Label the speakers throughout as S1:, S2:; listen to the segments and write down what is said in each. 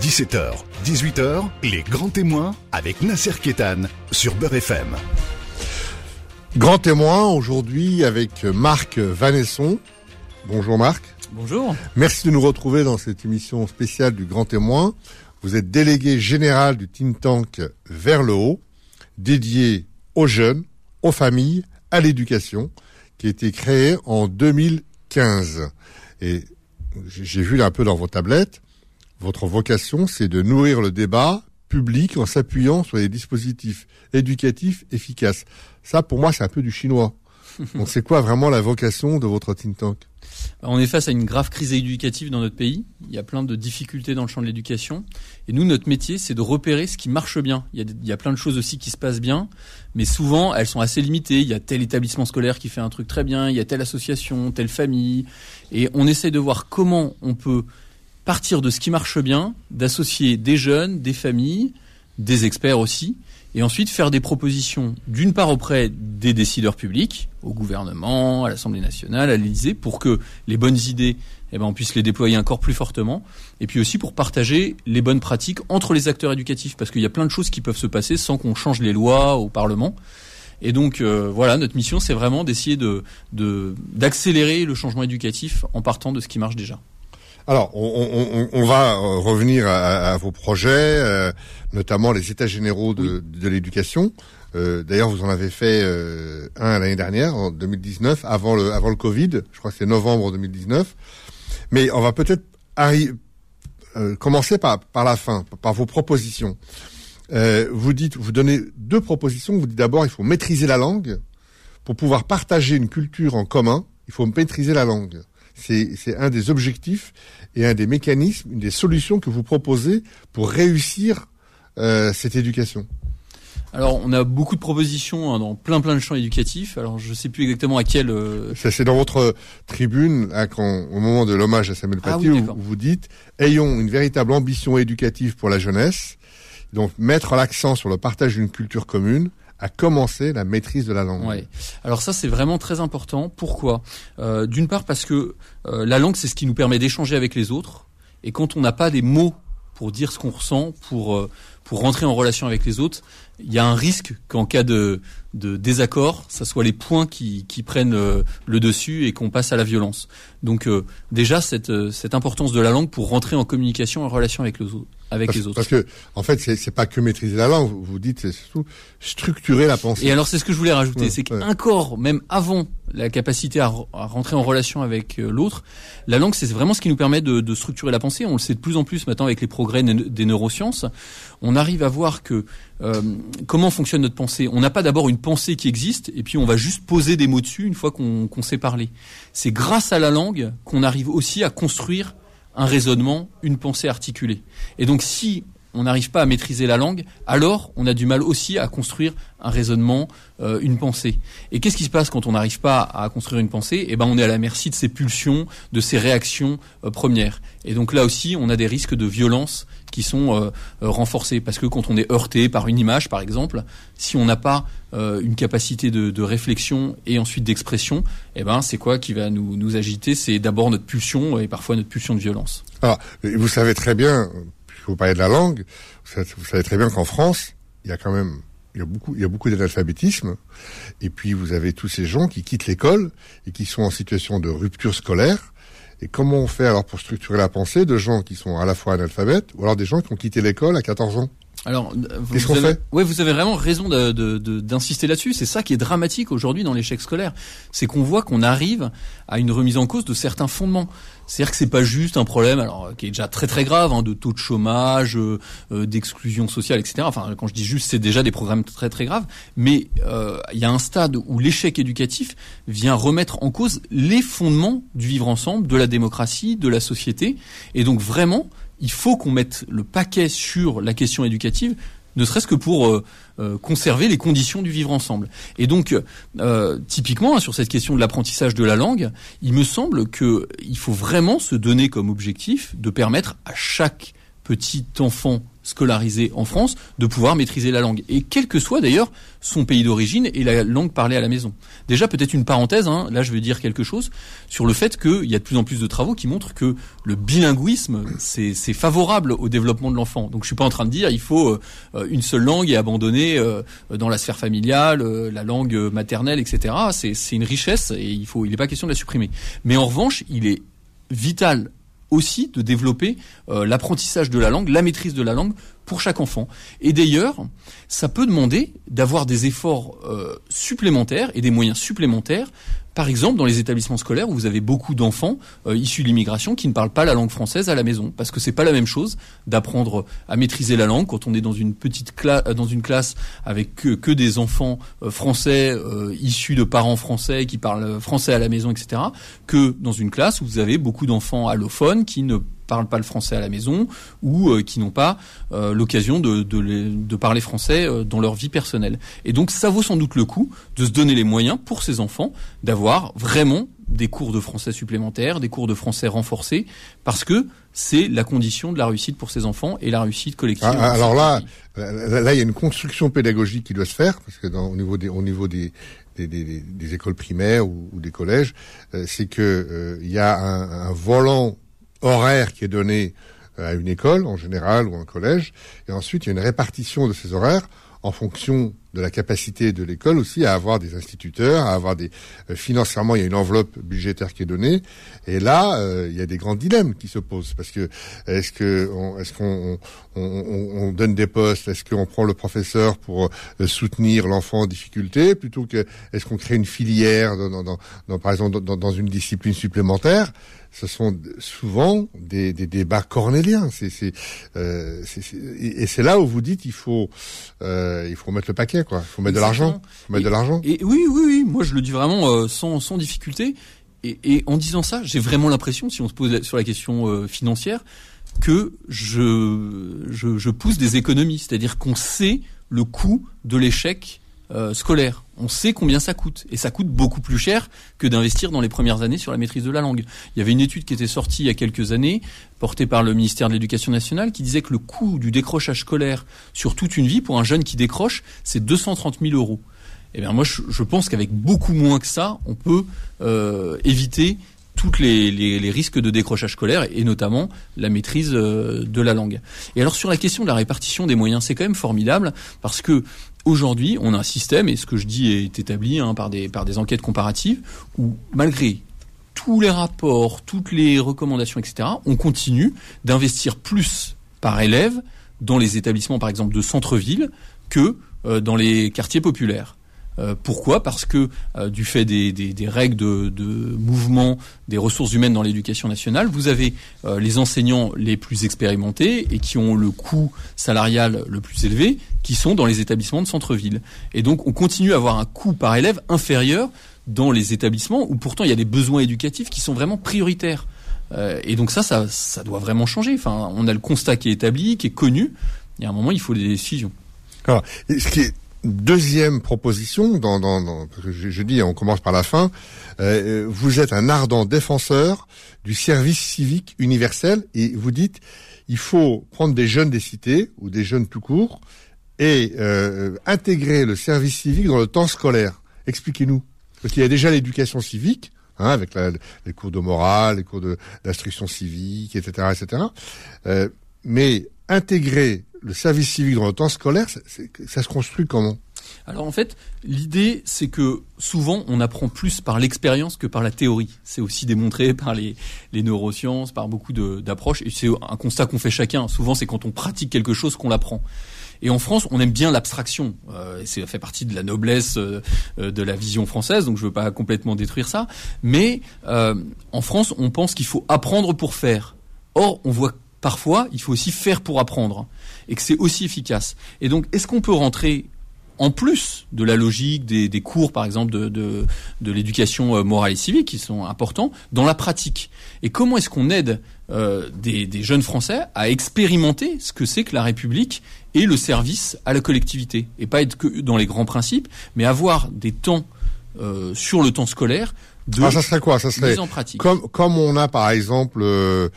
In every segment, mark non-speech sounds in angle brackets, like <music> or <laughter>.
S1: 17h, 18h, les grands témoins avec Nasser Kétan sur Beurre FM.
S2: Grand témoin aujourd'hui avec Marc Vanesson. Bonjour Marc.
S3: Bonjour.
S2: Merci de nous retrouver dans cette émission spéciale du Grand Témoin. Vous êtes délégué général du think tank Vers le Haut, dédié aux jeunes, aux familles, à l'éducation, qui a été créé en 2015. Et j'ai vu un peu dans vos tablettes, votre vocation, c'est de nourrir le débat public en s'appuyant sur des dispositifs éducatifs efficaces. Ça, pour moi, c'est un peu du chinois. <laughs> Donc, c'est quoi vraiment la vocation de votre think tank?
S3: On est face à une grave crise éducative dans notre pays. Il y a plein de difficultés dans le champ de l'éducation. Et nous, notre métier, c'est de repérer ce qui marche bien. Il y, a, il y, a, plein de choses aussi qui se passent bien, mais souvent, elles sont assez limitées. Il y a tel établissement scolaire qui fait un truc très bien, il y a telle association, telle famille. Et on essaie de voir comment on peut partir de ce qui marche bien, d'associer des jeunes, des familles, des experts aussi, et ensuite faire des propositions d'une part auprès des décideurs publics, au gouvernement, à l'Assemblée nationale, à l'Élysée, pour que les bonnes idées, eh ben, on puisse les déployer encore plus fortement, et puis aussi pour partager les bonnes pratiques entre les acteurs éducatifs, parce qu'il y a plein de choses qui peuvent se passer sans qu'on change les lois au Parlement. Et donc euh, voilà, notre mission, c'est vraiment d'essayer de d'accélérer le changement éducatif en partant de ce qui marche déjà.
S2: Alors, on, on, va euh, revenir à, à vos projets, euh, notamment les États généraux de, de l'éducation. Euh, D'ailleurs, vous en avez fait euh, un l'année dernière, en 2019, avant le, avant le Covid. Je crois que c'est novembre 2019. Mais on va peut-être euh, commencer par, par la fin, par vos propositions. vous dites, vous donnez deux propositions. Vous dites d'abord, il faut maîtriser la langue pour pouvoir partager une culture en commun. Il faut maîtriser la langue. C'est un des objectifs et un des mécanismes, une des solutions que vous proposez pour réussir euh, cette éducation.
S3: Alors, on a beaucoup de propositions hein, dans plein plein de champs éducatifs. Alors, je ne sais plus exactement à quel.
S2: Euh... C'est dans votre tribune, hein, quand, au moment de l'hommage à Samuel ah Paty, où vous dites ayons une véritable ambition éducative pour la jeunesse. Donc, mettre l'accent sur le partage d'une culture commune, à commencer la maîtrise de la langue.
S3: Ouais. Alors ça c'est vraiment très important. Pourquoi? Euh, D'une part parce que euh, la langue c'est ce qui nous permet d'échanger avec les autres. Et quand on n'a pas des mots pour dire ce qu'on ressent, pour euh, pour rentrer en relation avec les autres, il y a un risque qu'en cas de, de désaccord, ça soit les points qui, qui prennent euh, le dessus et qu'on passe à la violence. Donc euh, déjà cette, euh, cette importance de la langue pour rentrer en communication, en relation avec, les autres, avec
S2: parce,
S3: les autres.
S2: Parce que en fait, c'est, pas que maîtriser la langue. Vous dites c'est surtout structurer la pensée.
S3: Et alors c'est ce que je voulais rajouter, c'est qu'un corps, même avant la capacité à, à rentrer en relation avec l'autre, la langue c'est vraiment ce qui nous permet de, de, structurer la pensée. On le sait de plus en plus maintenant avec les progrès des neurosciences. On arrive à voir que euh, comment fonctionne notre pensée On n'a pas d'abord une pensée qui existe et puis on va juste poser des mots dessus une fois qu'on sait parler. C'est grâce à la langue qu'on arrive aussi à construire un raisonnement, une pensée articulée. Et donc si on n'arrive pas à maîtriser la langue, alors on a du mal aussi à construire un raisonnement, euh, une pensée. Et qu'est-ce qui se passe quand on n'arrive pas à construire une pensée? Eh ben, on est à la merci de ses pulsions, de ses réactions euh, premières. Et donc là aussi, on a des risques de violence qui sont euh, renforcés parce que quand on est heurté par une image, par exemple, si on n'a pas une capacité de, réflexion et ensuite d'expression, eh ben, c'est quoi qui va nous, nous agiter? C'est d'abord notre pulsion et parfois notre pulsion de violence.
S2: Alors, vous savez très bien, vous parlez de la langue, vous savez très bien qu'en France, il y a quand même il y a beaucoup, il y a beaucoup d'analphabétisme. Et puis vous avez tous ces gens qui quittent l'école et qui sont en situation de rupture scolaire. Et comment on fait alors pour structurer la pensée de gens qui sont à la fois analphabètes ou alors des gens qui ont quitté l'école à 14 ans?
S3: Alors, qu'est-ce qu'on fait? Ouais, vous avez vraiment raison d'insister de, de, là-dessus. C'est ça qui est dramatique aujourd'hui dans l'échec scolaire, c'est qu'on voit qu'on arrive à une remise en cause de certains fondements. C'est-à-dire que c'est pas juste un problème, alors qui est déjà très très grave, hein, de taux de chômage, euh, euh, d'exclusion sociale, etc. Enfin, quand je dis juste, c'est déjà des programmes très très graves. Mais euh, il y a un stade où l'échec éducatif vient remettre en cause les fondements du vivre ensemble, de la démocratie, de la société. Et donc vraiment, il faut qu'on mette le paquet sur la question éducative, ne serait-ce que pour euh, euh, conserver les conditions du vivre ensemble. Et donc, euh, typiquement, hein, sur cette question de l'apprentissage de la langue, il me semble qu'il faut vraiment se donner comme objectif de permettre à chaque petit enfant scolarisé en France de pouvoir maîtriser la langue. Et quel que soit d'ailleurs son pays d'origine et la langue parlée à la maison. Déjà peut-être une parenthèse, hein, là je veux dire quelque chose sur le fait qu'il y a de plus en plus de travaux qui montrent que le bilinguisme c'est favorable au développement de l'enfant. Donc je suis pas en train de dire il faut euh, une seule langue et abandonner euh, dans la sphère familiale euh, la langue maternelle, etc. C'est une richesse et il faut il n'est pas question de la supprimer. Mais en revanche il est vital aussi de développer euh, l'apprentissage de la langue, la maîtrise de la langue pour chaque enfant. Et d'ailleurs, ça peut demander d'avoir des efforts euh, supplémentaires et des moyens supplémentaires par exemple, dans les établissements scolaires où vous avez beaucoup d'enfants euh, issus de l'immigration qui ne parlent pas la langue française à la maison, parce que c'est pas la même chose d'apprendre à maîtriser la langue quand on est dans une petite classe, dans une classe avec que, des enfants euh, français euh, issus de parents français qui parlent français à la maison, etc., que dans une classe où vous avez beaucoup d'enfants allophones qui ne parlent pas le français à la maison ou euh, qui n'ont pas euh, l'occasion de, de, parler français euh, dans leur vie personnelle. Et donc ça vaut sans doute le coup de se donner les moyens pour ces enfants d'avoir vraiment des cours de français supplémentaires, des cours de français renforcés, parce que c'est la condition de la réussite pour ces enfants et la réussite collective.
S2: Ah, alors là, là, il y a une construction pédagogique qui doit se faire, parce que dans, au niveau des, au niveau des, des, des, écoles primaires ou, des collèges, c'est que il y a un, un volant horaire qui est donné euh, à une école en général ou un collège, et ensuite il y a une répartition de ces horaires en fonction de la capacité de l'école aussi à avoir des instituteurs, à avoir des euh, financièrement il y a une enveloppe budgétaire qui est donnée. Et là euh, il y a des grands dilemmes qui se posent parce que est-ce que est-ce qu'on on, on, donne des postes, est-ce qu'on prend le professeur pour soutenir l'enfant en difficulté plutôt que est-ce qu'on crée une filière dans, dans, dans par exemple dans, dans, une discipline supplémentaire? Ce sont souvent des, des débats cornéliens. C'est, c'est, euh, et c'est là où vous dites il faut, euh, il faut mettre le paquet, quoi. Il faut mettre de l'argent. mettre de l'argent.
S3: Et oui, oui, oui. Moi, je le dis vraiment euh, sans, sans difficulté. Et, et en disant ça, j'ai vraiment l'impression, si on se pose sur la question euh, financière, que je, je, je pousse des économies. C'est-à-dire qu'on sait le coût de l'échec euh, scolaire. On sait combien ça coûte. Et ça coûte beaucoup plus cher que d'investir dans les premières années sur la maîtrise de la langue. Il y avait une étude qui était sortie il y a quelques années, portée par le ministère de l'Éducation nationale, qui disait que le coût du décrochage scolaire sur toute une vie, pour un jeune qui décroche, c'est 230 000 euros. Eh bien, moi, je, pense qu'avec beaucoup moins que ça, on peut euh, éviter tous les, les, risques de décrochage scolaire et notamment la maîtrise euh, de la langue. Et alors sur la question de la répartition des moyens, c'est quand même formidable parce que Aujourd'hui, on a un système, et ce que je dis est établi hein, par, des, par des enquêtes comparatives, où malgré tous les rapports, toutes les recommandations, etc., on continue d'investir plus par élève dans les établissements, par exemple, de centre-ville que euh, dans les quartiers populaires. Euh, pourquoi? Parce que euh, du fait des, règles de, mouvement des ressources humaines dans l'éducation nationale, vous avez euh, les enseignants les plus expérimentés et qui ont le coût salarial le plus élevé, qui sont dans les établissements de centre-ville. Et donc on continue à avoir un coût par élève inférieur dans les établissements où pourtant il y a des besoins éducatifs qui sont vraiment prioritaires. et donc ça, ça, doit vraiment changer. Enfin, on a le constat qui est établi, qui est connu. Il y a un moment, il faut des décisions.
S2: Alors, ce qui est Deuxième proposition, dans, dans, je, dis, on commence par la fin. Euh, vous êtes un ardent défenseur du service civique universel et vous dites, il faut prendre des jeunes des cités ou des jeunes tout court et euh, intégrer le service civique dans le temps scolaire. Expliquez-nous, parce qu'il y a déjà l'éducation civique. Hein, avec les cours de morale, les cours d'instruction civique, etc., etc. Euh, mais intégrer le service civique dans le temps scolaire, ça, se construit comment?
S3: Alors en fait, l'idée c'est que souvent on apprend plus par l'expérience que par la théorie. C'est aussi démontré <laughs> par les, neurosciences, par beaucoup d'approches. Et c'est un constat qu'on fait chacun. Souvent c'est quand on pratique quelque chose qu'on l'apprend. Et en France, on aime bien l'abstraction. Euh, ça fait partie de la noblesse euh, euh, de la vision française, donc je veux pas complètement détruire ça. Mais euh, en France, on pense qu'il faut apprendre pour faire. Or, on voit parfois, il faut aussi faire pour apprendre, et que c'est aussi efficace. Et donc, est-ce qu'on peut rentrer en plus de la logique des, cours, par exemple, de, de, l'éducation euh, morale et civique, qui sont importants, dans la pratique? Et comment est-ce qu'on aide euh, des, des, jeunes Français à expérimenter ce que c'est que la République et le service à la collectivité? Et pas être que dans les grands principes, mais avoir des temps euh, sur le temps scolaire de
S2: ah, ça serait quoi? Ça serait
S3: en pratique.
S2: Comme, comme on a, par exemple... Euh,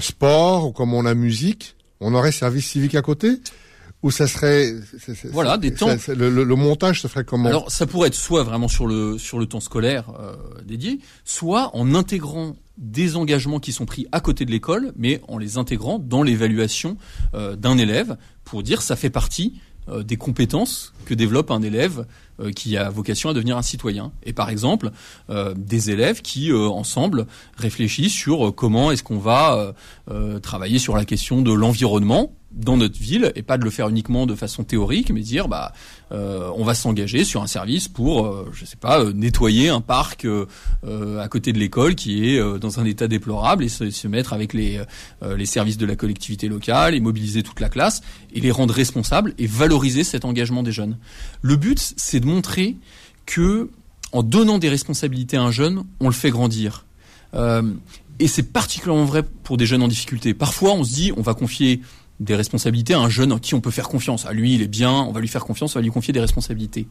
S2: sport ou comme on a musique on aurait service civique à côté ou ça serait
S3: voilà des temps
S2: le, montage se ferait comment?
S3: Alors ça pourrait être soit vraiment sur le sur le temps scolaire euh, dédié soit en intégrant des engagements qui sont pris à côté de l'école mais en les intégrant dans l'évaluation euh, d'un élève pour dire ça fait partie euh, des compétences que développe un élève euh, qui a vocation à devenir un citoyen. Et par exemple, euh, des élèves qui, ensemble, réfléchissent sur comment est-ce qu'on va travailler sur la question de l'environnement dans notre ville et pas de le faire uniquement de façon théorique, mais dire bah euh, on va s'engager sur un service pour euh, je sais pas euh, nettoyer un parc à côté de l'école qui est dans un état déplorable et se, mettre avec les les services de la collectivité locale et mobiliser toute la classe et les rendre responsables et valoriser cet engagement des jeunes. Le but c'est de montrer que en donnant des responsabilités à un jeune, on le fait grandir. et c'est particulièrement vrai pour des jeunes en difficulté. Parfois, on se dit, on va confier des responsabilités à un jeune en qui on peut faire confiance. À lui, il est bien, on va lui faire confiance, on va lui confier des responsabilités.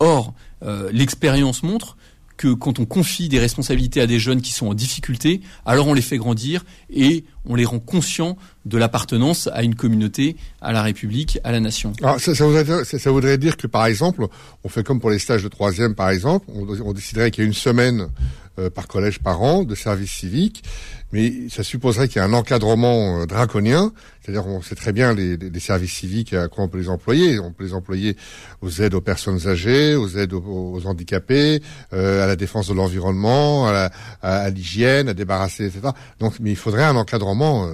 S3: Or, euh, l'expérience montre que quand on confie des responsabilités à des jeunes qui sont en difficulté, alors on les fait grandir et on les rend conscients de l'appartenance à une communauté, à la République, à la nation.
S2: Alors, ça, ça, voudrait, ça, voudrait, dire que, par exemple, on fait comme pour les stages de troisième, par exemple, on déciderait qu'il y a une semaine euh, par collège par an de service civique, mais ça supposerait qu'il y ait un encadrement euh, draconien, c'est-à-dire on sait très bien les, les, services civiques à quoi on peut les employer. On peut les employer aux aides aux personnes âgées, aux aides aux, handicapés, euh, à la défense de l'environnement, à l'hygiène, à, à, débarrasser, etc. Donc, mais il faudrait un encadrement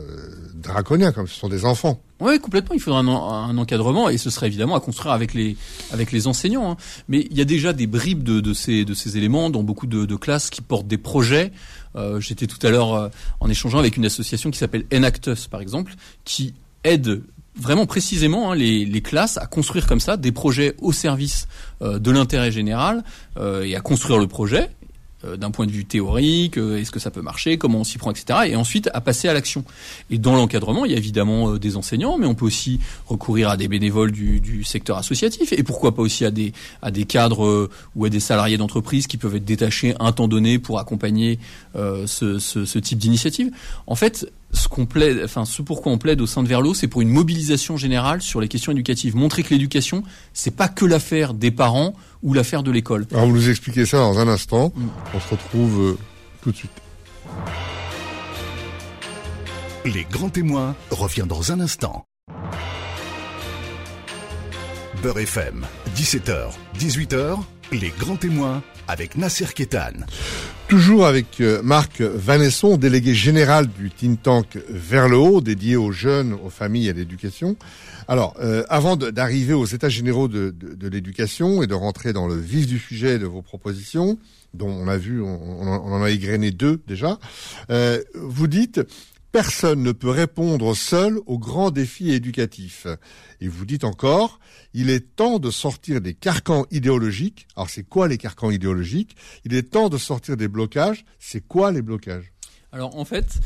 S2: draconien, comme ce sont des enfants.
S3: Oui, complètement. Il faudra un, encadrement et ce serait évidemment à construire avec les avec les enseignants. Hein. Mais il y a déjà des bribes de, ces de ces éléments dans beaucoup de, classes qui portent des projets. Euh, J'étais tout à l'heure euh, en échangeant avec une association qui s'appelle Enactus, par exemple, qui aide vraiment précisément hein, les, classes à construire comme ça des projets au service euh, de l'intérêt général et à construire le projet d'un point de vue théorique, euh, est-ce que ça peut marcher, comment on s'y prend, etc. Et ensuite à passer à l'action. Et dans l'encadrement, il y a évidemment euh, des enseignants, mais on peut aussi recourir à des bénévoles du, du, secteur associatif, et pourquoi pas aussi à des à des cadres ou à des salariés d'entreprise qui peuvent être détachés un temps donné pour accompagner ce, ce, ce type d'initiative. En fait, ce qu'on plaide, enfin ce pourquoi on plaide au sein de Verlo, c'est pour une mobilisation générale sur les questions éducatives. Montrer que l'éducation, c'est pas que l'affaire des parents ou l'affaire de l'école.
S2: Alors vous nous expliquez ça dans un instant. Mm. On se retrouve euh, tout de suite.
S1: Les grands témoins revient dans un instant. Beurre FM, 17h, 18h, les grands témoins avec Nasser Kétan.
S2: Toujours avec euh, Marc Vanesson, délégué général du think tank Vers le haut, dédié aux jeunes, aux familles et à l'éducation. Alors, euh, avant d'arriver aux états généraux de, l'éducation et de rentrer dans le vif du sujet de vos propositions, dont on a vu, on, en a égrené deux déjà, euh, vous dites Personne ne peut répondre seul aux grands défis éducatifs. Et vous dites encore, il est temps de sortir des carcans idéologiques. Alors c'est quoi les carcans idéologiques? Il est temps de sortir des blocages. C'est quoi les blocages?
S3: Alors en fait,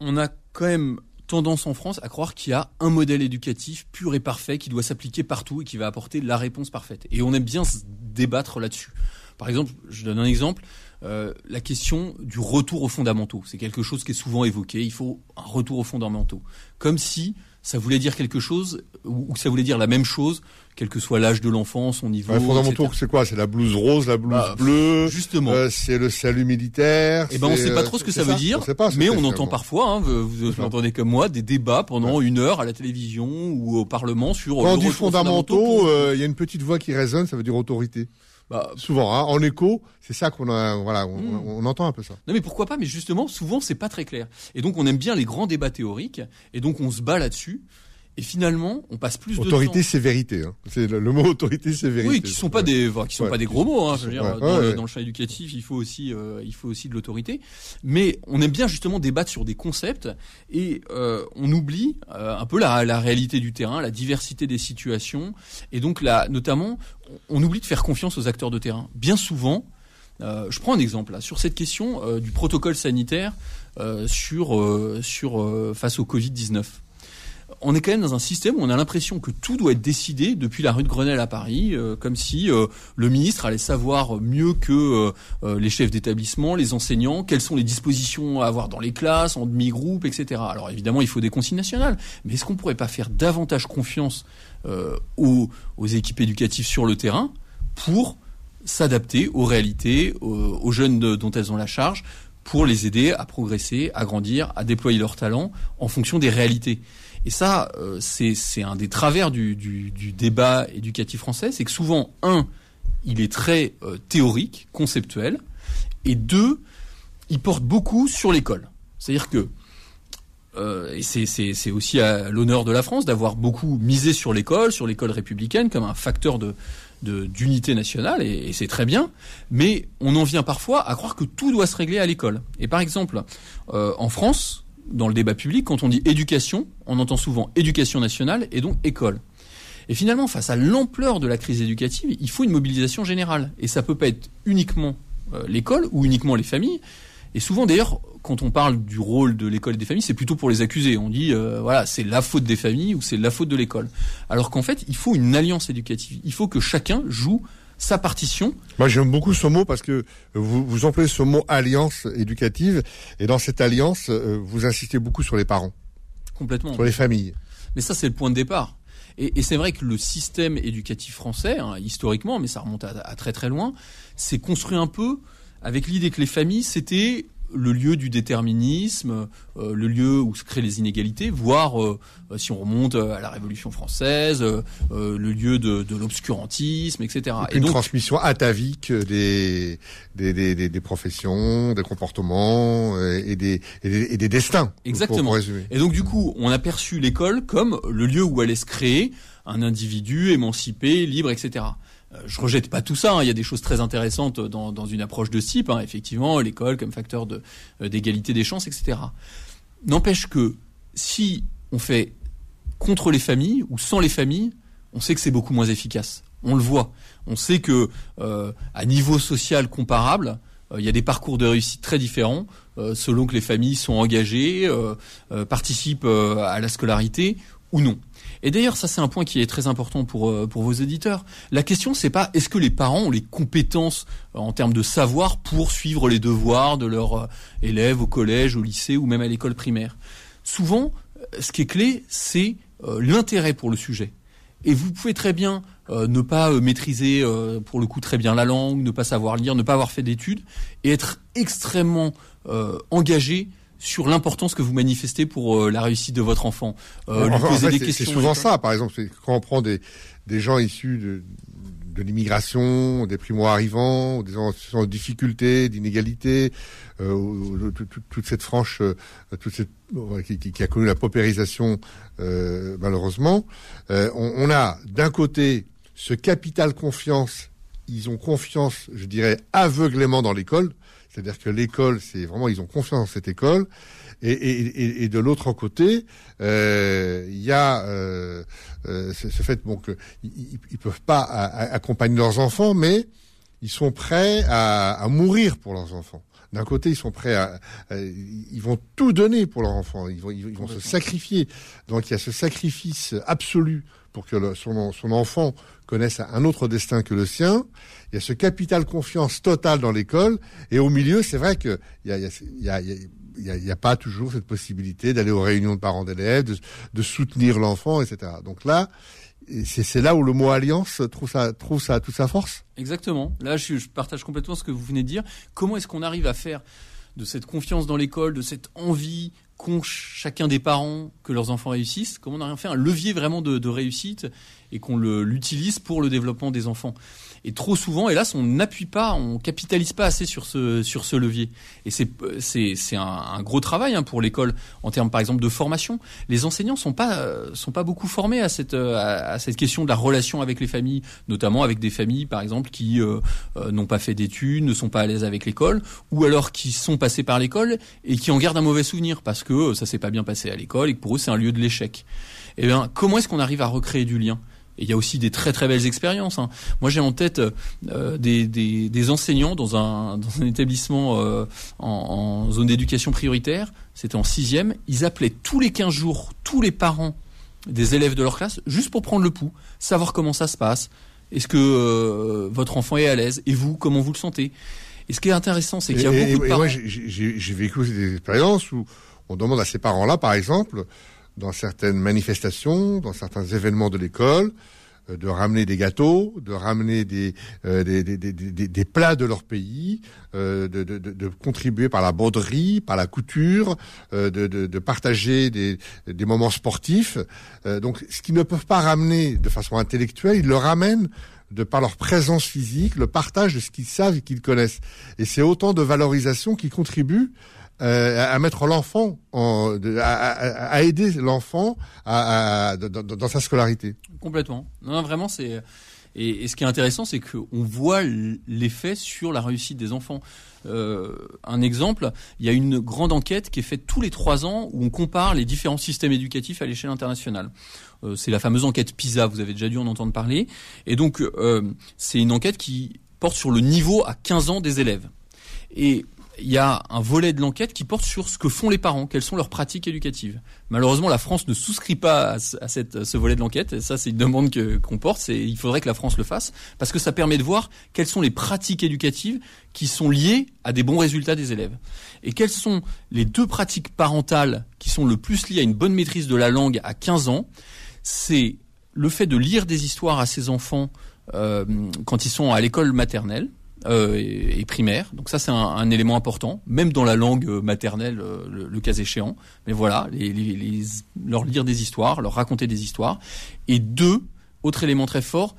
S3: on a quand même tendance en France à croire qu'il y a un modèle éducatif pur et parfait qui doit s'appliquer partout et qui va apporter la réponse parfaite. Et on aime bien se débattre là-dessus. Par exemple, je donne un exemple. Euh, la question du retour aux fondamentaux. C'est quelque chose qui est souvent évoqué. Il faut un retour aux fondamentaux. Comme si ça voulait dire quelque chose ou que ça voulait dire la même chose, quel que soit l'âge de l'enfant, son niveau.
S2: Les fondamentaux, c'est quoi? C'est la blouse rose, la blouse bah, bleue.
S3: Justement. Euh,
S2: c'est le salut militaire.
S3: Eh ben, on sait pas trop ce que ça veut dire. mais on entend parfois, hein, vous, vous entendez comme moi, des débats pendant une heure à la télévision ou au Parlement sur.
S2: Quand on dit fondamentaux, euh, il y a une petite voix qui résonne, ça veut dire autorité. Bah, souvent, hein, en écho, c'est ça qu'on a, voilà, hmm. on, entend un peu ça.
S3: Non, mais pourquoi pas Mais justement, souvent, c'est pas très clair. Et donc, on aime bien les grands débats théoriques, et donc on se bat là-dessus. Et finalement, on passe plus
S2: de temps. Autorité, c'est vérité. Hein. C'est le, mot autorité, c'est vérité.
S3: Oui, qui sont pas des, qui sont pas des gros mots. Hein, je veux dire, dans, le, champ éducatif, il faut aussi, euh, il faut aussi de l'autorité. Mais on aime bien justement débattre sur des concepts et euh, on oublie euh, un peu la, la réalité du terrain, la diversité des situations, et donc là, notamment, on oublie de faire confiance aux acteurs de terrain. Bien souvent, je prends un exemple là sur cette question du protocole sanitaire sur sur face au Covid 19 on est quand même dans un système où on a l'impression que tout doit être décidé depuis la rue de Grenelle à Paris, euh, comme si euh, le ministre allait savoir mieux que euh, les chefs d'établissement, les enseignants, quelles sont les dispositions à avoir dans les classes, en demi-groupe, etc. Alors évidemment, il faut des consignes nationales, mais est-ce qu'on pourrait pas faire davantage confiance aux, aux, équipes éducatives sur le terrain pour s'adapter aux réalités, aux, jeunes dont elles ont la charge, pour les aider à progresser, à grandir, à déployer leurs talents en fonction des réalités? Et ça, euh, c'est un des travers du, débat éducatif français, c'est que souvent, un, il est très euh, théorique, conceptuel, et deux, il porte beaucoup sur l'école. C'est-à-dire que euh, et c'est aussi à l'honneur de la France d'avoir beaucoup misé sur l'école, sur l'école républicaine comme un facteur de d'unité nationale et, c'est très bien, mais on en vient parfois à croire que tout doit se régler à l'école. Et par exemple, en France, dans le débat public, quand on dit éducation, on entend souvent éducation nationale et donc école. Et finalement, face à l'ampleur de la crise éducative, il faut une mobilisation générale. Et ça peut pas être uniquement euh, l'école ou uniquement les familles. Et souvent, d'ailleurs, quand on parle du rôle de l'école et des familles, c'est plutôt pour les accuser. On dit, euh, voilà, c'est la faute des familles ou c'est la faute de l'école. Alors qu'en fait, il faut une alliance éducative. Il faut que chacun joue sa partition.
S2: Moi, j'aime beaucoup ce mot parce que vous, vous employez ce mot alliance éducative, et dans cette alliance, euh, vous insistez beaucoup sur les parents.
S3: Complètement.
S2: Sur les familles.
S3: Mais ça, c'est le point de départ. Et, c'est vrai que le système éducatif français, hein, historiquement, mais ça remonte à, très très loin, s'est construit un peu avec l'idée que les familles, c'était le lieu du déterminisme, euh, le lieu où se créent les inégalités, voire, euh, euh, si on remonte à la Révolution française, le lieu de, l'obscurantisme, etc.
S2: Et, une transmission atavique des des, des, des, professions, des comportements et des, et des, destins.
S3: Exactement. et donc du coup, on a perçu l'école comme le lieu où allait se créer un individu émancipé, libre, etc. Euh, je rejette pas tout ça. Hein. Il y a des choses très intéressantes dans, une approche de ce type. Hein. Effectivement, l'école comme facteur de, euh, d'égalité des chances, etc. N'empêche que si on fait contre les familles ou sans les familles, on sait que c'est beaucoup moins efficace. On le voit. On sait que euh, à niveau social comparable, il y a des parcours de réussite très différents selon que les familles sont engagées, participent à la scolarité ou non. Et d'ailleurs, ça c'est un point qui est très important pour euh, pour vos éditeurs. La question c'est pas est-ce que les parents ont les compétences euh, en termes de savoir pour suivre les devoirs de leurs euh, élèves au collège, au lycée ou même à l'école primaire? Souvent, ce qui est clé, c'est l'intérêt pour le sujet. Et vous pouvez très bien ne pas maîtriser pour le coup très bien la langue, ne pas savoir lire, ne pas avoir fait d'études, et être extrêmement engagé sur l'importance que vous manifestez pour euh, la réussite de votre enfant.
S2: Euh, C'est souvent ça, par exemple, quand on prend des, des gens issus de, de l'immigration, des primo-arrivants, des gens en difficulté, d'inégalité, euh, toute cette franche, euh, toute cette, qui, qui, a connu la paupérisation euh, malheureusement. Euh, on, on, a d'un côté ce capital confiance, ils ont confiance, je dirais, aveuglément dans l'école. C'est-à-dire que l'école, c'est vraiment, ils ont confiance dans cette école. Et, et, et de l'autre côté, euh, il y a euh, euh, ce, fait bon, qu'ils ils peuvent pas accompagner leurs enfants, mais ils sont prêts à, à mourir pour leurs enfants. D'un côté, ils sont prêts à, ils vont tout donner pour leurs enfants. Ils vont, ils, vont se sacrifier. Donc il y a ce sacrifice absolu pour que son, son enfant connaissent un autre destin que le sien. Il y a ce capital confiance total dans l'école. Et au milieu, c'est vrai qu'il y a, y, a, pas toujours cette possibilité d'aller aux réunions de parents d'élèves, de, soutenir l'enfant, etc. Donc là, c'est là où le mot alliance trouve sa, toute sa force.
S3: Exactement. Là, je, je partage complètement ce que vous venez de dire. Comment est-ce qu'on arrive à faire de cette confiance dans l'école, de cette envie qu'ont chacun des parents que leurs enfants réussissent, comment on à faire un levier vraiment de, réussite et qu'on l'utilise pour le développement des enfants. Et trop souvent, hélas, on n'appuie pas, on capitalise pas assez sur ce sur ce levier. Et c'est c'est c'est un, gros travail hein, pour l'école en termes, par exemple, de formation. Les enseignants sont pas sont pas beaucoup formés à cette à, cette question de la relation avec les familles, notamment avec des familles, par exemple, qui euh, euh, n'ont pas fait d'études, ne sont pas à l'aise avec l'école, ou alors qui sont passés par l'école et qui en gardent un mauvais souvenir parce ça s'est pas bien passé à l'école et que pour eux c'est un lieu de l'échec. Eh bien, comment est-ce qu'on arrive à recréer du lien? Et il y a aussi des très très belles expériences. Hein. Moi, j'ai en tête euh, des, des, des, enseignants dans un, dans un établissement euh, en, en, zone d'éducation prioritaire. C'était en sixième. Ils appelaient tous les 15 jours tous les parents des élèves de leur classe, juste pour prendre le pouls, savoir comment ça se passe. Est-ce que euh, votre enfant est à l'aise? Et vous, comment vous le sentez? Et ce qui est intéressant, c'est qu'il y a beaucoup de parents...
S2: Moi, j'ai vécu des expériences où on demande à ces parents-là, par exemple, dans certaines manifestations, dans certains événements de l'école, euh, de ramener des gâteaux, de ramener des, euh, des, des, des, des, plats de leur pays, euh, de, de, de, contribuer par la broderie, par la couture, euh, de, de, partager des, des moments sportifs. Euh, donc, ce qu'ils ne peuvent pas ramener de façon intellectuelle, ils le ramènent de par leur présence physique, le partage de ce qu'ils savent et qu'ils connaissent. Et c'est autant de valorisation qui contribue euh, à mettre l'enfant, en, à, aider l'enfant à, dans, dans, sa scolarité.
S3: Complètement. Non, vraiment, c'est. Et, et, ce qui est intéressant, c'est qu'on voit l'effet sur la réussite des enfants. Euh, un exemple, il y a une grande enquête qui est faite tous les trois ans où on compare les différents systèmes éducatifs à l'échelle internationale. Euh, c'est la fameuse enquête PISA, vous avez déjà dû en entendre parler. Et donc, euh, c'est une enquête qui porte sur le niveau à 15 ans des élèves. Et il y a un volet de l'enquête qui porte sur ce que font les parents, quelles sont leurs pratiques éducatives. Malheureusement, la France ne souscrit pas à, ce volet de l'enquête. Et ça, c'est une demande qu'on porte. C'est, il faudrait que la France le fasse parce que ça permet de voir quelles sont les pratiques éducatives qui sont liées à des bons résultats des élèves. Et quelles sont les deux pratiques parentales qui sont le plus liées à une bonne maîtrise de la langue à 15 ans? C'est le fait de lire des histoires à ses enfants euh, quand ils sont à l'école maternelle euh, et, primaire. Donc ça, c'est un, élément important, même dans la langue euh, maternelle, euh, le, cas échéant. Mais voilà, les, leur lire des histoires, leur raconter des histoires. Et deux, autre élément très fort,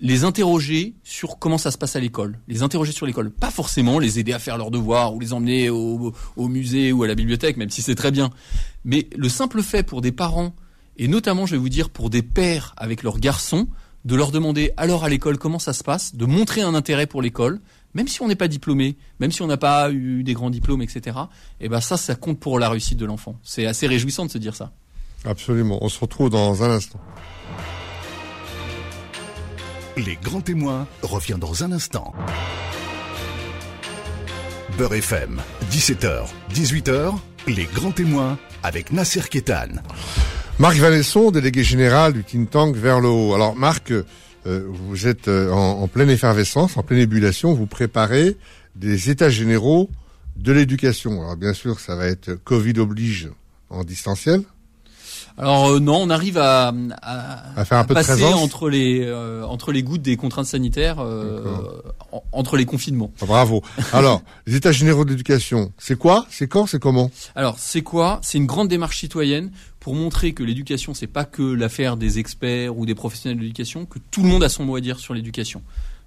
S3: les interroger sur comment ça se passe à l'école. Les interroger sur l'école. Pas forcément les aider à faire leurs devoirs ou les emmener au, au musée ou à la bibliothèque, même si c'est très bien. Mais le simple fait pour des parents, et notamment, je vais vous dire, pour des pères avec leurs garçons, de leur demander alors à l'école comment ça se passe, de montrer un intérêt pour l'école, même si on n'est pas diplômé, même si on n'a pas eu des grands diplômes, etc. Et eh ben ça, ça compte pour la réussite de l'enfant. C'est assez réjouissant de se dire ça.
S2: Absolument. On se retrouve dans un instant.
S1: Les grands témoins revient dans un instant. Beurre FM, 17h, 18h, les grands témoins avec Nasser Kétan.
S2: Marc Vanesson, délégué général du think tank vers le haut. Alors Marc, euh, vous êtes euh, en, pleine effervescence, en pleine ébullition, vous préparez des états généraux de l'éducation. Alors bien sûr, ça va être Covid oblige en distanciel.
S3: Alors euh, non, on arrive à, à, faire un peu passer entre les euh, entre les gouttes des contraintes sanitaires, euh, entre les confinements.
S2: Ah, bravo. Alors, les États généraux d'éducation, c'est quoi? C'est quand? C'est comment?
S3: Alors, c'est quoi? C'est une grande démarche citoyenne pour montrer que l'éducation, c'est pas que l'affaire des experts ou des professionnels de l'éducation, que tout le monde a son mot à dire sur l'éducation.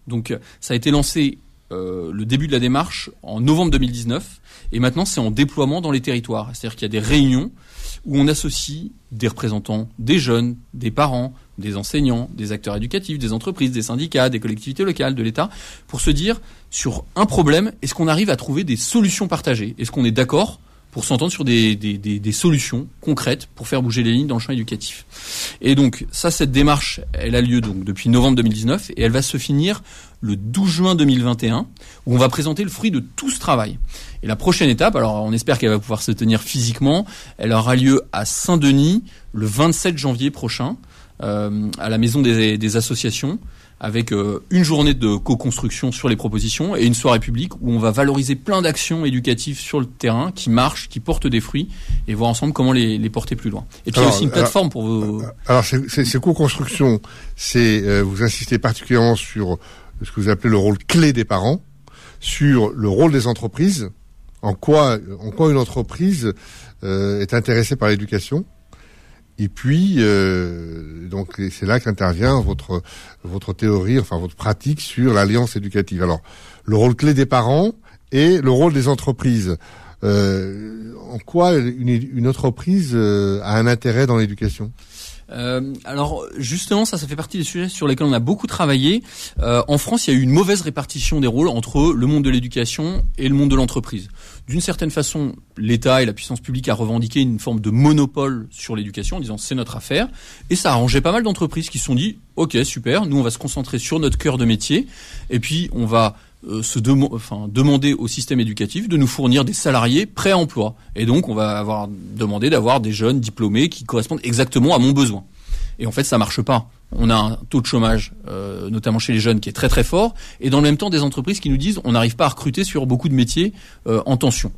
S3: Donc, ça a été lancé le début de la démarche en novembre 2019 et maintenant c'est en déploiement dans les territoires. C'est-à-dire qu'il y a des réunions où on associe des représentants des jeunes, des parents, des enseignants, des acteurs éducatifs, des entreprises, des syndicats, des collectivités locales, de l'État, pour se dire sur un problème, est-ce qu'on arrive à trouver des solutions partagées? Est-ce qu'on est, d'accord pour s'entendre sur des, des, des, solutions concrètes pour faire bouger les lignes dans le champ éducatif. Et donc ça, cette démarche, elle a lieu donc depuis novembre 2019 et elle va se finir le 12 juin 2021 où on va présenter le fruit de tout ce travail. Et la prochaine étape, alors on espère qu'elle va pouvoir se tenir physiquement, elle aura lieu à Saint-Denis le 27 janvier prochain, euh, à la maison des, associations, avec euh, une journée de co-construction sur les propositions et une soirée publique où on va valoriser plein d'actions éducatives sur le terrain qui marchent, qui portent des fruits et voir ensemble comment les, porter plus loin. Et puis il y a aussi une plateforme pour vos...
S2: Alors ces co-constructions, c'est vous insistez particulièrement sur ce que vous appelez le rôle clé des parents, sur le rôle des entreprises, en quoi, en quoi une entreprise euh, est intéressée par l'éducation. Et puis, euh, donc, c'est là qu'intervient votre votre théorie, enfin votre pratique sur l'alliance éducative. Alors, le rôle clé des parents et le rôle des entreprises. Euh, en quoi une, une entreprise a un intérêt dans l'éducation?
S3: Euh, alors justement, ça, ça fait partie des sujets sur lesquels on a beaucoup travaillé. Euh, en France, il y a eu une mauvaise répartition des rôles entre le monde de l'éducation et le monde de l'entreprise. D'une certaine façon, l'État et la puissance publique a revendiqué une forme de monopole sur l'éducation en disant c'est notre affaire, et ça a arrangé pas mal d'entreprises qui se sont dit ok super, nous on va se concentrer sur notre cœur de métier, et puis on va euh, se enfin, demander au système éducatif de nous fournir des salariés prêts à emploi. Et donc, on va avoir demandé d'avoir des jeunes diplômés qui correspondent exactement à mon besoin. Et en fait, ça marche pas. On a un taux de chômage, euh, notamment chez les jeunes, qui est très très fort, et dans le même temps des entreprises qui nous disent on n'arrive pas à recruter sur beaucoup de métiers euh, en tension.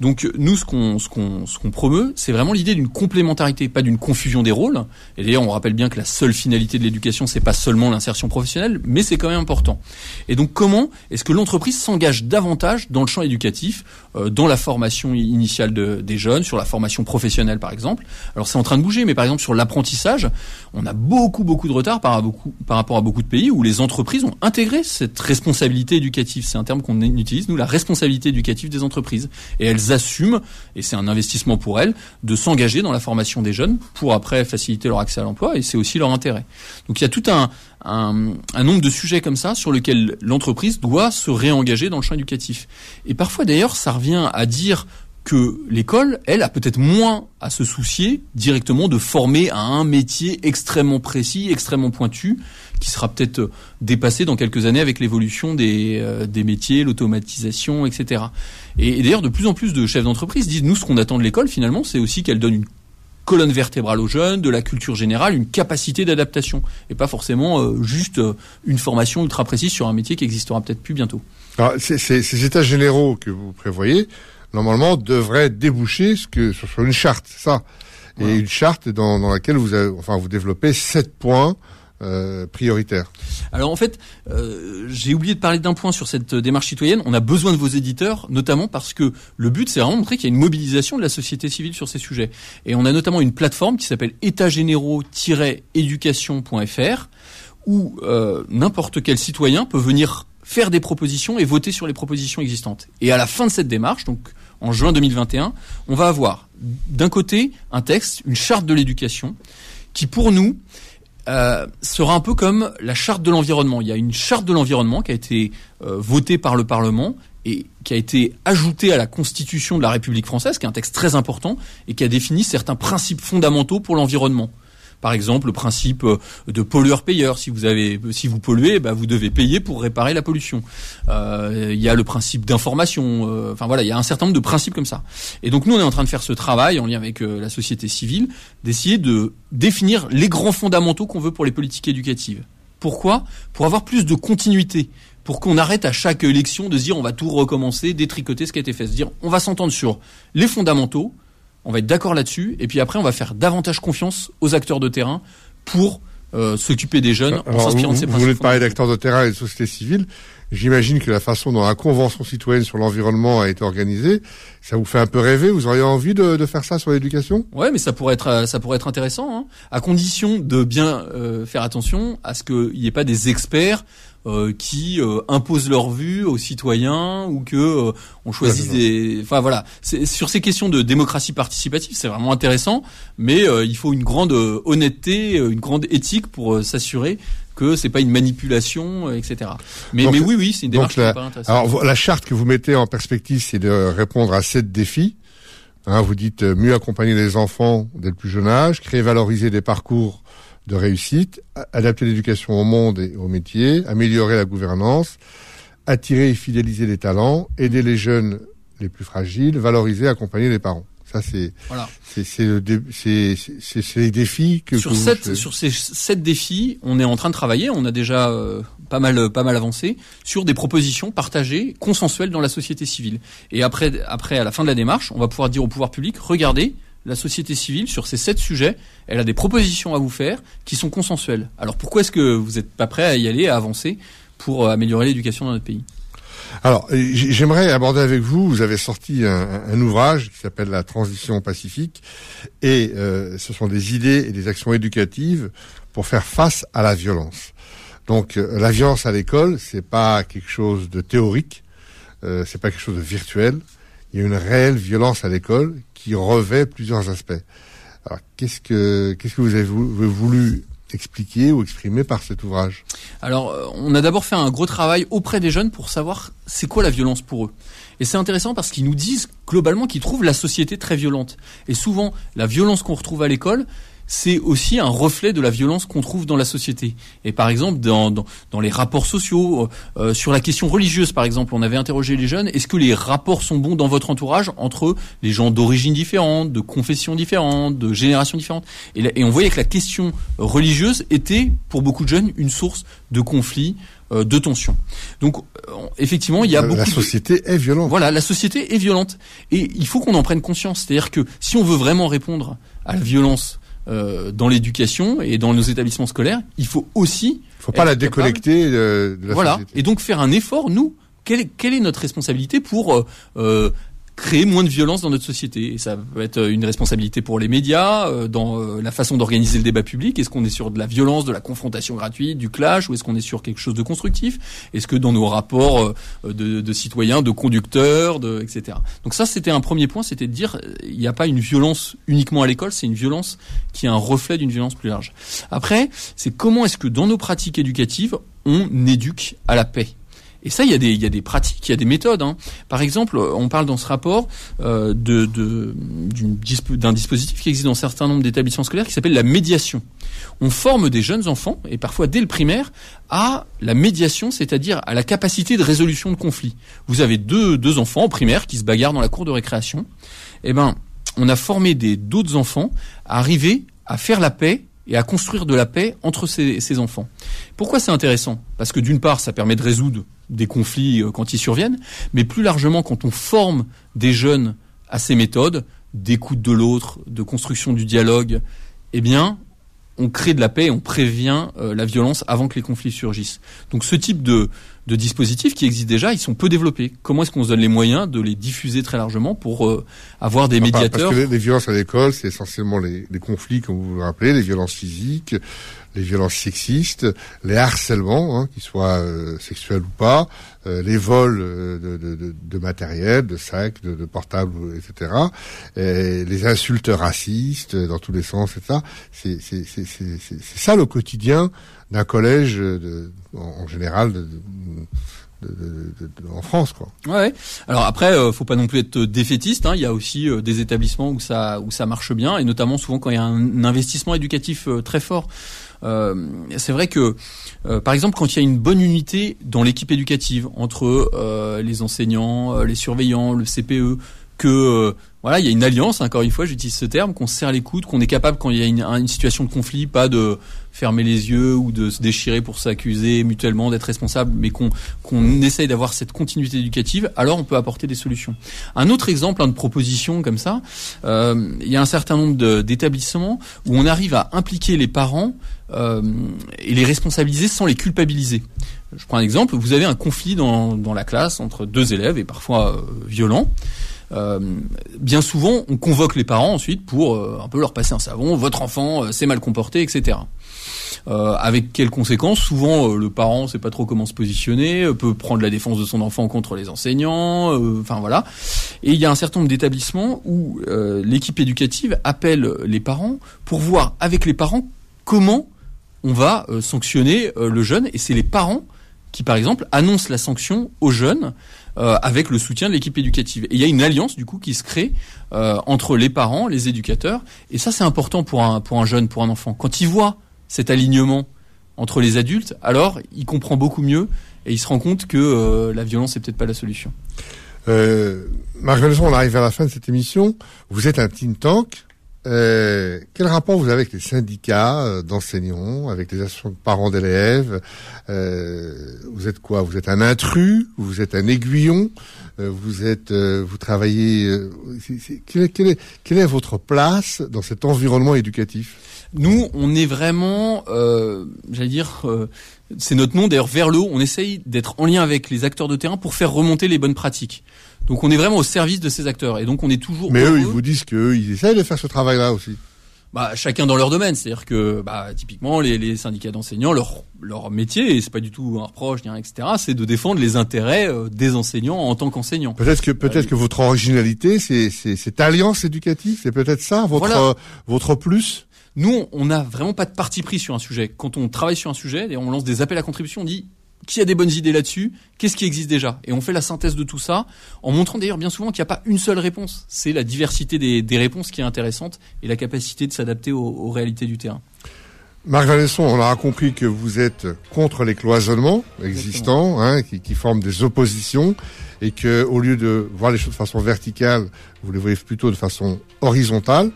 S3: Donc nous, ce qu'on ce qu'on ce qu'on promeut, c'est vraiment l'idée d'une complémentarité, pas d'une confusion des rôles. Et d'ailleurs, on rappelle bien que la seule finalité de l'éducation, c'est pas seulement l'insertion professionnelle, mais c'est quand même important. Et donc, comment est-ce que l'entreprise s'engage davantage dans le champ éducatif, dans la formation initiale de, des jeunes, sur la formation professionnelle, par exemple Alors, c'est en train de bouger, mais par exemple sur l'apprentissage, on a beaucoup beaucoup de retard par rapport à beaucoup de pays où les entreprises ont intégré cette responsabilité éducative. C'est un terme qu'on utilise nous, la responsabilité éducative des entreprises, et elles assument, et c'est un investissement pour elles, de s'engager dans la formation des jeunes pour après faciliter leur accès à l'emploi, et c'est aussi leur intérêt. Donc il y a tout un, un, nombre de sujets comme ça sur lesquels l'entreprise doit se réengager dans le champ éducatif. Et parfois d'ailleurs, ça revient à dire que l'école, elle, a peut-être moins à se soucier directement de former à un métier extrêmement précis, extrêmement pointu, qui sera peut-être dépassé dans quelques années avec l'évolution des, euh, des métiers, l'automatisation, etc. Et, d'ailleurs, de plus en plus de chefs d'entreprise disent, nous, ce qu'on attend de l'école, finalement, c'est aussi qu'elle donne une colonne vertébrale aux jeunes, de la culture générale, une capacité d'adaptation, et pas forcément euh, juste une formation ultra précise sur un métier qui existera peut-être plus bientôt.
S2: Alors, ces états généraux que vous prévoyez, normalement, devraient déboucher ce que, sur une charte, ça? Et une charte dans, dans laquelle vous, avez, enfin, vous développez sept points euh, prioritaire
S3: Alors en fait, euh, j'ai oublié de parler d'un point sur cette démarche citoyenne. On a besoin de vos éditeurs, notamment parce que le but, c'est vraiment de montrer qu'il y a une mobilisation de la société civile sur ces sujets. Et on a notamment une plateforme qui s'appelle étatgénéraux-éducation.fr où euh, n'importe quel citoyen peut venir faire des propositions et voter sur les propositions existantes. Et à la fin de cette démarche, donc en juin 2021, on va avoir d'un côté un texte, une charte de l'éducation, qui pour nous euh, sera un peu comme la charte de l'environnement. Il y a une charte de l'environnement qui a été euh, votée par le Parlement et qui a été ajoutée à la Constitution de la République française, qui est un texte très important et qui a défini certains principes fondamentaux pour l'environnement. Par exemple, le principe euh, de pollueur-payeur. Si vous avez, si vous polluez, bah, vous devez payer pour réparer la pollution. Euh, il y a le principe d'information. Euh, enfin voilà, il y a un certain nombre de principes comme ça. Et donc nous, on est en train de faire ce travail en lien avec la société civile, d'essayer de définir les grands fondamentaux qu'on veut pour les politiques éducatives. Pourquoi? Pour avoir plus de continuité pour qu'on arrête à chaque élection de dire on va tout recommencer, détricoter ce qui a été fait, se dire on va s'entendre sur les fondamentaux, on va être d'accord là-dessus, et puis après on va faire davantage confiance aux acteurs de terrain pour euh, s'occuper des jeunes en s'inspirant de ces
S2: principes. Vous voulez parler d'acteurs de terrain et de société civile. J'imagine que la façon dont la convention citoyenne sur l'environnement a été organisée, ça vous fait un peu rêver. Vous auriez envie de, faire ça sur l'éducation?
S3: Ouais, mais ça pourrait être euh, ça pourrait être intéressant, hein, à condition de bien euh, faire attention à ce qu'il n'y ait pas des experts qui euh, imposent leur vue aux citoyens ou que euh, on choisisse des enfin voilà. C'est sur ces questions de démocratie participative c'est vraiment intéressant mais il faut une grande honnêteté une grande éthique pour s'assurer que c'est pas une manipulation etc mais mais oui oui c'est une démarche
S2: la, alors la charte que vous mettez en perspective c'est de répondre à sept défis. Hein, vous dites mieux accompagner les enfants dès le plus jeune âge créer valoriser des parcours de réussite, adapter l'éducation au monde et au métier, améliorer la gouvernance, attirer et fidéliser les talents, aider les jeunes les plus fragiles, valoriser, accompagner les parents. Ça c'est voilà. les défis que
S3: sur cette, sur ces sept défis, on est en train de travailler. On a déjà euh, pas mal pas mal avancé sur des propositions partagées, consensuelles dans la société civile. Et après après à la fin de la démarche, on va pouvoir dire au pouvoir public regardez, la société civile, sur ces sept sujets, elle a des propositions à vous faire qui sont consensuelles. Alors pourquoi est-ce que vous n'êtes pas prêt à y aller, à avancer pour euh, améliorer l'éducation dans notre pays?
S2: Alors, j'aimerais aborder avec vous, vous avez sorti un, ouvrage qui s'appelle La transition pacifique, et euh, ce sont des idées et des actions éducatives pour faire face à la violence. Donc, euh, la violence à l'école, c'est pas quelque chose de théorique, euh, c'est pas quelque chose de virtuel. Il y a une réelle violence à l'école qui revêt plusieurs aspects. Alors, qu'est-ce que qu'est-ce que vous avez voulu expliquer ou exprimer par cet ouvrage?
S3: Alors, euh, on a d'abord fait un gros travail auprès des jeunes pour savoir c'est quoi la violence pour eux. Et c'est intéressant parce qu'ils nous disent globalement qu'ils trouvent la société très violente. Et souvent, la violence qu'on retrouve à l'école, c'est aussi un reflet de la violence qu'on trouve dans la société. Et par exemple, dans, dans, dans les rapports sociaux, euh, sur la question religieuse, par exemple, on avait interrogé les jeunes, est-ce que les rapports sont bons dans votre entourage entre les gens d'origine différente, de confessions différentes, de générations différentes et, et on voyait que la question religieuse était, pour beaucoup de jeunes, une source de conflits, euh, de tension. Donc euh, effectivement, il y a beaucoup.
S2: La société est violente.
S3: Voilà, la société est violente et il faut qu'on en prenne conscience. C'est-à-dire que si on veut vraiment répondre à la violence euh, dans l'éducation et dans nos établissements scolaires, il faut aussi.
S2: Il faut pas la déconnecter de, de, la
S3: voilà. Et donc faire un effort, nous. Quelle est, quelle est notre responsabilité pour euh, créer moins de violence dans notre société. Et ça peut être une responsabilité pour les médias, euh, dans euh, la façon d'organiser le débat public. Est-ce qu'on est sur de la violence, de la confrontation gratuite, du clash, ou est-ce qu'on est sur quelque chose de constructif? Est-ce que dans nos rapports euh, de, de, citoyens, de conducteurs, de, etc. Donc ça, c'était un premier point, c'était de dire il n'y a pas une violence uniquement à l'école, c'est une violence qui est un reflet d'une violence plus large. Après, c'est comment est-ce que dans nos pratiques éducatives, on éduque à la paix? Et ça, il y a des, il y a des pratiques, il y a des méthodes. Hein. Par exemple, on parle dans ce rapport euh, de, d'un dispositif qui existe dans un certain nombre d'établissements scolaires qui s'appelle la médiation. On forme des jeunes enfants, et parfois dès le primaire, à la médiation, c'est-à-dire à la capacité de résolution de conflits. Vous avez deux, deux enfants en primaire qui se bagarrent dans la cour de récréation. Eh ben, on a formé des d'autres enfants à arriver à faire la paix et à construire de la paix entre ces, ces enfants. Pourquoi c'est intéressant? Parce que d'une part, ça permet de résoudre des conflits euh, quand ils surviennent, mais plus largement quand on forme des jeunes à ces méthodes d'écoute de l'autre, de construction du dialogue, eh bien, on crée de la paix, on prévient euh, la violence avant que les conflits surgissent. Donc ce type de, de dispositifs qui existent déjà, ils sont peu développés. Comment est-ce qu'on se donne les moyens de les diffuser très largement pour euh, avoir des médiateurs
S2: Parce que les, violences à l'école, c'est essentiellement les, les, conflits, comme vous le rappelez, les violences physiques, les violences sexistes, les harcèlements, hein, qu'ils soient euh, sexuels ou pas, euh, les vols euh, de, de, de, matériel, de sacs, de, de portables, etc. Et les insultes racistes dans tous les sens, etc. C'est ça le quotidien d'un collège de, en, général de, en France, quoi.
S3: Ouais. Alors après, euh, faut pas non plus être défaitiste. Hein. Il y a aussi des établissements où ça où ça marche bien, et notamment souvent quand il y a un investissement éducatif très fort. Euh, c'est vrai que, euh, par exemple, quand il y a une bonne unité dans l'équipe éducative entre euh, les enseignants, les surveillants, le CPE, que voilà, il y a une alliance. Encore une fois, j'utilise ce terme, qu'on serre les coudes, qu'on est capable quand il y a une, une, situation de conflit, pas de fermer les yeux ou de se déchirer pour s'accuser mutuellement d'être responsable, mais qu'on qu'on essaye d'avoir cette continuité éducative. Alors, on peut apporter des solutions. Un autre exemple, hein, de proposition comme ça, euh, il y a un certain nombre d'établissements où on arrive à impliquer les parents euh, et les responsabiliser sans les culpabiliser. Je prends un exemple, vous avez un conflit dans, dans la classe entre deux élèves et parfois euh, violent. Euh, bien souvent, on convoque les parents ensuite pour euh, un peu leur passer un savon. Votre enfant euh, s'est mal comporté, etc. avec quelles conséquences? Souvent, le parent sait pas trop comment se positionner, peut prendre la défense de son enfant contre les enseignants. Enfin voilà. Et il y a un certain nombre d'établissements où l'équipe éducative appelle les parents pour voir avec les parents comment on va sanctionner le jeune. Et c'est les parents qui, par exemple, annoncent la sanction aux jeunes euh, avec le soutien de l'équipe éducative. Et il y a une alliance du coup qui se crée euh, entre les parents, les éducateurs, et ça c'est important pour un pour un jeune, pour un enfant. Quand il voit cet alignement entre les adultes, alors il comprend beaucoup mieux et il se rend compte que euh, la violence n'est peut-être pas la solution.
S2: Euh, Marc on arrive à la fin de cette émission. Vous êtes un think tank. Euh, quel rapport vous avez avec les syndicats euh, d'enseignants, avec les associations de parents d'élèves? Euh, Vous êtes quoi? Vous êtes un intrus? Vous êtes un aiguillon? Euh, Vous êtes, vous travaillez quelle, est, quelle, est, votre place dans cet environnement éducatif?
S3: Nous, on est vraiment, j'allais dire, c'est notre nom. D'ailleurs vers le haut. On essaye d'être en lien avec les acteurs de terrain pour faire remonter les bonnes pratiques. Donc on est vraiment au service de ces acteurs et donc on est toujours.
S2: Mais eux, ils vous disent qu'eux, ils essayent de faire ce travail-là aussi.
S3: Bah, chacun dans leur domaine, c'est-à-dire que bah, typiquement les, les syndicats d'enseignants, leur leur métier, et c'est pas du tout un reproche, ni rien, etc., c'est de défendre les intérêts euh, des enseignants en tant qu'enseignants.
S2: Peut-être que peut-être euh, que votre originalité, c'est c'est cette alliance éducative, c'est peut-être ça votre votre plus?
S3: Nous, on n'a vraiment pas de parti pris sur un sujet. Quand on travaille sur un sujet, et on lance des appels à contribution, on dit qui a des bonnes idées là-dessus Qu'est-ce qui existe déjà? Et on fait la synthèse de tout ça en montrant d'ailleurs bien souvent qu'il n'y a pas une seule réponse. C'est la diversité des, réponses qui est intéressante et la capacité de s'adapter aux, réalités du terrain.
S2: Marc Vanesson, on aura compris que vous êtes contre les cloisonnements existants, hein, qui, forment des oppositions, et que au lieu de voir les choses de façon verticale, vous les voyez plutôt de façon horizontale.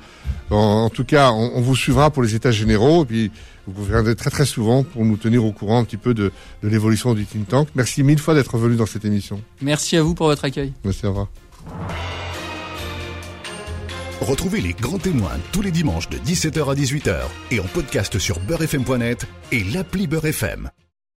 S2: En, tout cas, on, vous suivra pour les états généraux, et puis vous reviendrez très très souvent pour nous tenir au courant un petit peu de, de l'évolution du think tank. Merci mille fois d'être venu dans cette émission.
S3: Merci à vous pour votre accueil.
S2: Merci, au revoir.
S1: Retrouvez les grands témoins tous les dimanches de 17h à 18h et en podcast sur beurrefm.net et l'appli Beurrefm.